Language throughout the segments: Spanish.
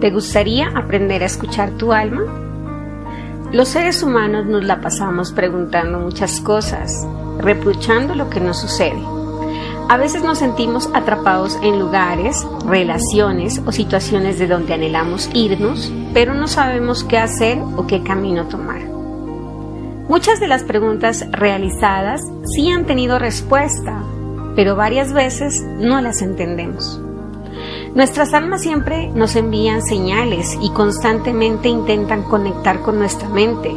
¿Te gustaría aprender a escuchar tu alma? Los seres humanos nos la pasamos preguntando muchas cosas, reprochando lo que nos sucede. A veces nos sentimos atrapados en lugares, relaciones o situaciones de donde anhelamos irnos, pero no sabemos qué hacer o qué camino tomar. Muchas de las preguntas realizadas sí han tenido respuesta, pero varias veces no las entendemos. Nuestras almas siempre nos envían señales y constantemente intentan conectar con nuestra mente.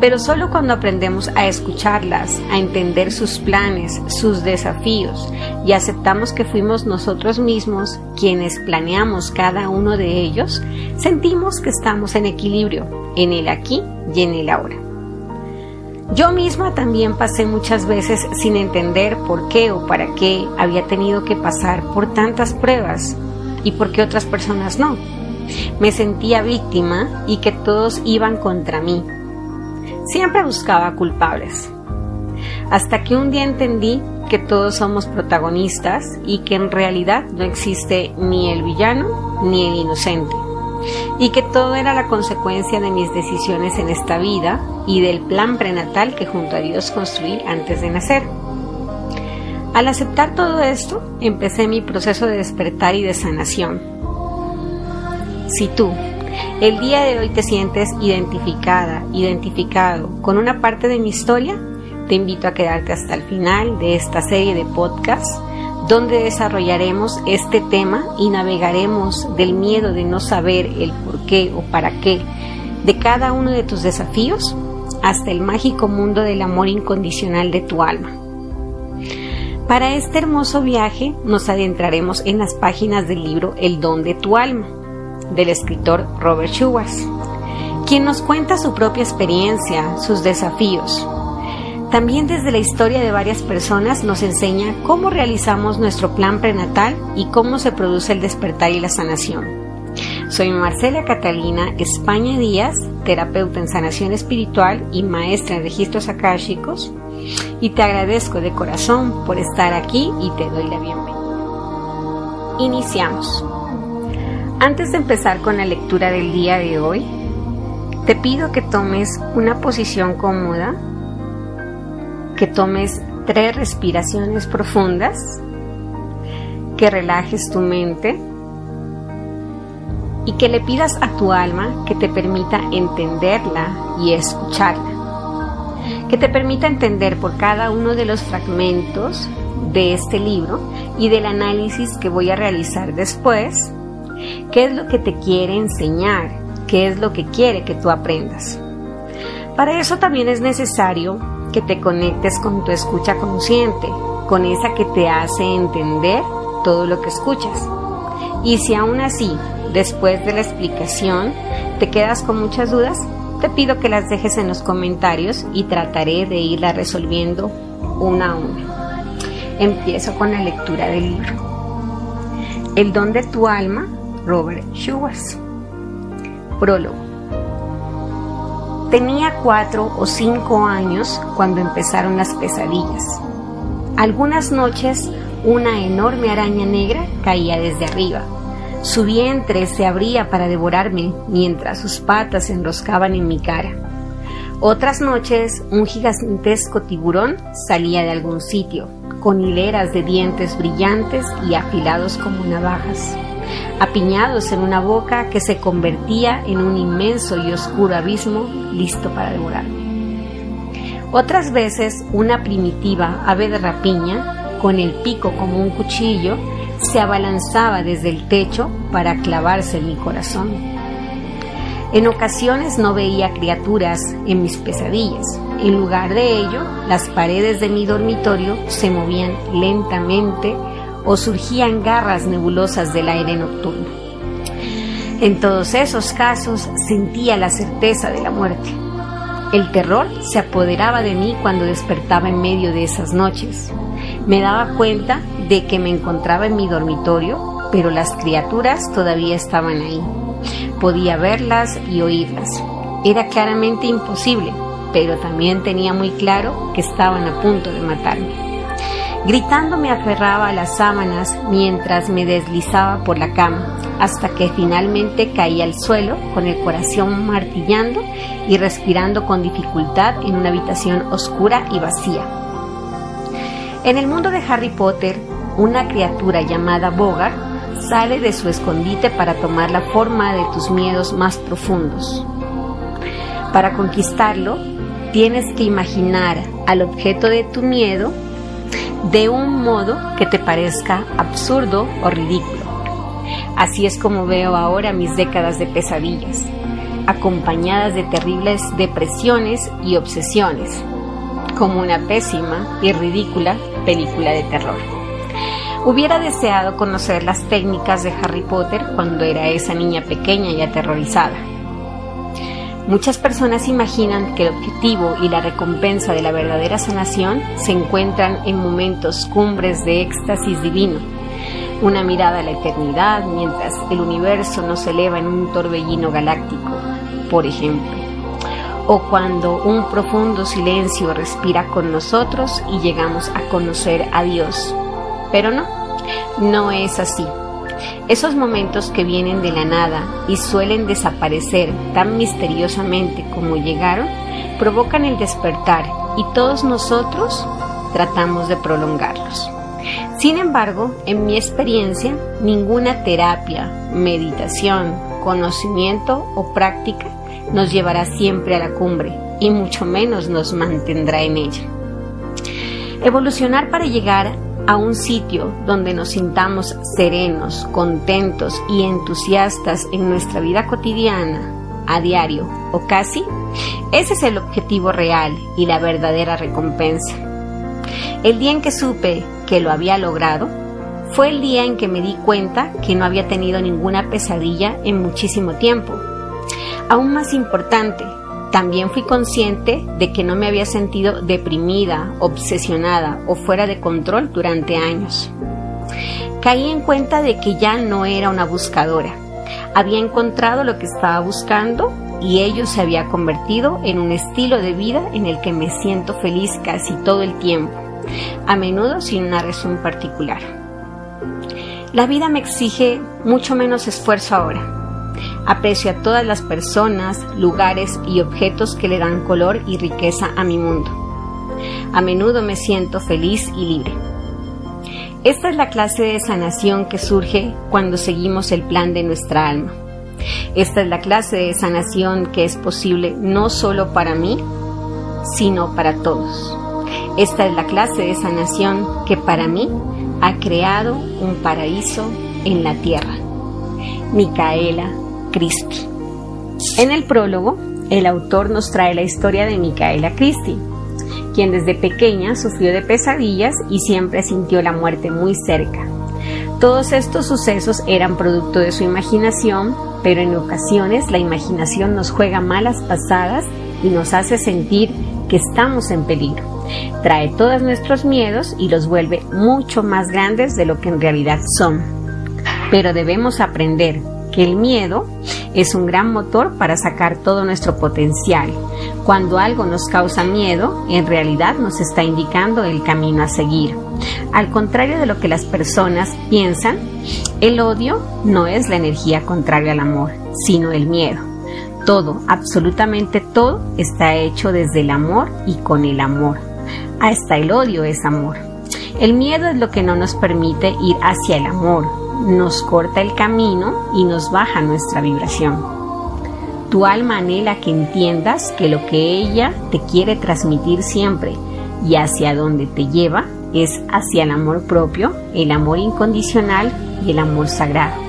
Pero solo cuando aprendemos a escucharlas, a entender sus planes, sus desafíos y aceptamos que fuimos nosotros mismos quienes planeamos cada uno de ellos, sentimos que estamos en equilibrio, en el aquí y en el ahora. Yo misma también pasé muchas veces sin entender por qué o para qué había tenido que pasar por tantas pruebas y por qué otras personas no. Me sentía víctima y que todos iban contra mí. Siempre buscaba culpables. Hasta que un día entendí que todos somos protagonistas y que en realidad no existe ni el villano ni el inocente y que todo era la consecuencia de mis decisiones en esta vida y del plan prenatal que junto a Dios construí antes de nacer. Al aceptar todo esto, empecé mi proceso de despertar y de sanación. Si tú, el día de hoy te sientes identificada, identificado con una parte de mi historia, te invito a quedarte hasta el final de esta serie de podcasts donde desarrollaremos este tema y navegaremos del miedo de no saber el por qué o para qué de cada uno de tus desafíos hasta el mágico mundo del amor incondicional de tu alma. Para este hermoso viaje nos adentraremos en las páginas del libro El don de tu alma, del escritor Robert Schwartz, quien nos cuenta su propia experiencia, sus desafíos, también desde la historia de varias personas nos enseña cómo realizamos nuestro plan prenatal y cómo se produce el despertar y la sanación. Soy Marcela Catalina España Díaz, terapeuta en sanación espiritual y maestra en registros akáshicos, y te agradezco de corazón por estar aquí y te doy la bienvenida. Iniciamos. Antes de empezar con la lectura del día de hoy, te pido que tomes una posición cómoda que tomes tres respiraciones profundas, que relajes tu mente y que le pidas a tu alma que te permita entenderla y escucharla. Que te permita entender por cada uno de los fragmentos de este libro y del análisis que voy a realizar después, qué es lo que te quiere enseñar, qué es lo que quiere que tú aprendas. Para eso también es necesario que te conectes con tu escucha consciente, con esa que te hace entender todo lo que escuchas. Y si aún así, después de la explicación, te quedas con muchas dudas, te pido que las dejes en los comentarios y trataré de irlas resolviendo una a una. Empiezo con la lectura del libro. El don de tu alma, Robert Schwartz. Prólogo. Tenía cuatro o cinco años cuando empezaron las pesadillas. Algunas noches una enorme araña negra caía desde arriba. Su vientre se abría para devorarme mientras sus patas se enroscaban en mi cara. Otras noches un gigantesco tiburón salía de algún sitio, con hileras de dientes brillantes y afilados como navajas apiñados en una boca que se convertía en un inmenso y oscuro abismo listo para devorarme. Otras veces una primitiva ave de rapiña, con el pico como un cuchillo, se abalanzaba desde el techo para clavarse en mi corazón. En ocasiones no veía criaturas en mis pesadillas. En lugar de ello, las paredes de mi dormitorio se movían lentamente o surgían garras nebulosas del aire nocturno. En todos esos casos sentía la certeza de la muerte. El terror se apoderaba de mí cuando despertaba en medio de esas noches. Me daba cuenta de que me encontraba en mi dormitorio, pero las criaturas todavía estaban ahí. Podía verlas y oírlas. Era claramente imposible, pero también tenía muy claro que estaban a punto de matarme. Gritando me aferraba a las sábanas mientras me deslizaba por la cama, hasta que finalmente caí al suelo con el corazón martillando y respirando con dificultad en una habitación oscura y vacía. En el mundo de Harry Potter, una criatura llamada Bogart sale de su escondite para tomar la forma de tus miedos más profundos. Para conquistarlo, tienes que imaginar al objeto de tu miedo de un modo que te parezca absurdo o ridículo. Así es como veo ahora mis décadas de pesadillas, acompañadas de terribles depresiones y obsesiones, como una pésima y ridícula película de terror. Hubiera deseado conocer las técnicas de Harry Potter cuando era esa niña pequeña y aterrorizada Muchas personas imaginan que el objetivo y la recompensa de la verdadera sanación se encuentran en momentos cumbres de éxtasis divino, una mirada a la eternidad mientras el universo nos eleva en un torbellino galáctico, por ejemplo, o cuando un profundo silencio respira con nosotros y llegamos a conocer a Dios. Pero no, no es así. Esos momentos que vienen de la nada y suelen desaparecer tan misteriosamente como llegaron, provocan el despertar y todos nosotros tratamos de prolongarlos. Sin embargo, en mi experiencia, ninguna terapia, meditación, conocimiento o práctica nos llevará siempre a la cumbre y mucho menos nos mantendrá en ella. Evolucionar para llegar a un sitio donde nos sintamos serenos, contentos y entusiastas en nuestra vida cotidiana, a diario o casi, ese es el objetivo real y la verdadera recompensa. El día en que supe que lo había logrado, fue el día en que me di cuenta que no había tenido ninguna pesadilla en muchísimo tiempo. Aún más importante, también fui consciente de que no me había sentido deprimida, obsesionada o fuera de control durante años. Caí en cuenta de que ya no era una buscadora. Había encontrado lo que estaba buscando y ello se había convertido en un estilo de vida en el que me siento feliz casi todo el tiempo, a menudo sin una razón particular. La vida me exige mucho menos esfuerzo ahora Aprecio a todas las personas, lugares y objetos que le dan color y riqueza a mi mundo. A menudo me siento feliz y libre. Esta es la clase de sanación que surge cuando seguimos el plan de nuestra alma. Esta es la clase de sanación que es posible no solo para mí, sino para todos. Esta es la clase de sanación que para mí ha creado un paraíso en la tierra. Micaela Christie. En el prólogo, el autor nos trae la historia de Micaela Christie, quien desde pequeña sufrió de pesadillas y siempre sintió la muerte muy cerca. Todos estos sucesos eran producto de su imaginación, pero en ocasiones la imaginación nos juega malas pasadas y nos hace sentir que estamos en peligro. Trae todos nuestros miedos y los vuelve mucho más grandes de lo que en realidad son. Pero debemos aprender que el miedo es un gran motor para sacar todo nuestro potencial. Cuando algo nos causa miedo, en realidad nos está indicando el camino a seguir. Al contrario de lo que las personas piensan, el odio no es la energía contraria al amor, sino el miedo. Todo, absolutamente todo, está hecho desde el amor y con el amor. Hasta el odio es amor. El miedo es lo que no nos permite ir hacia el amor, nos corta el camino y nos baja nuestra vibración. Tu alma anhela que entiendas que lo que ella te quiere transmitir siempre y hacia donde te lleva es hacia el amor propio, el amor incondicional y el amor sagrado.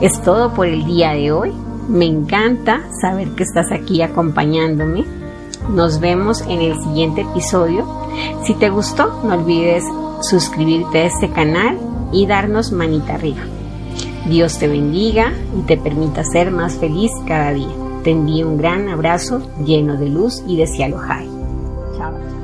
Es todo por el día de hoy. Me encanta saber que estás aquí acompañándome. Nos vemos en el siguiente episodio. Si te gustó, no olvides suscribirte a este canal y darnos manita arriba. Dios te bendiga y te permita ser más feliz cada día. Te envío un gran abrazo lleno de luz y de cielo high. Chao.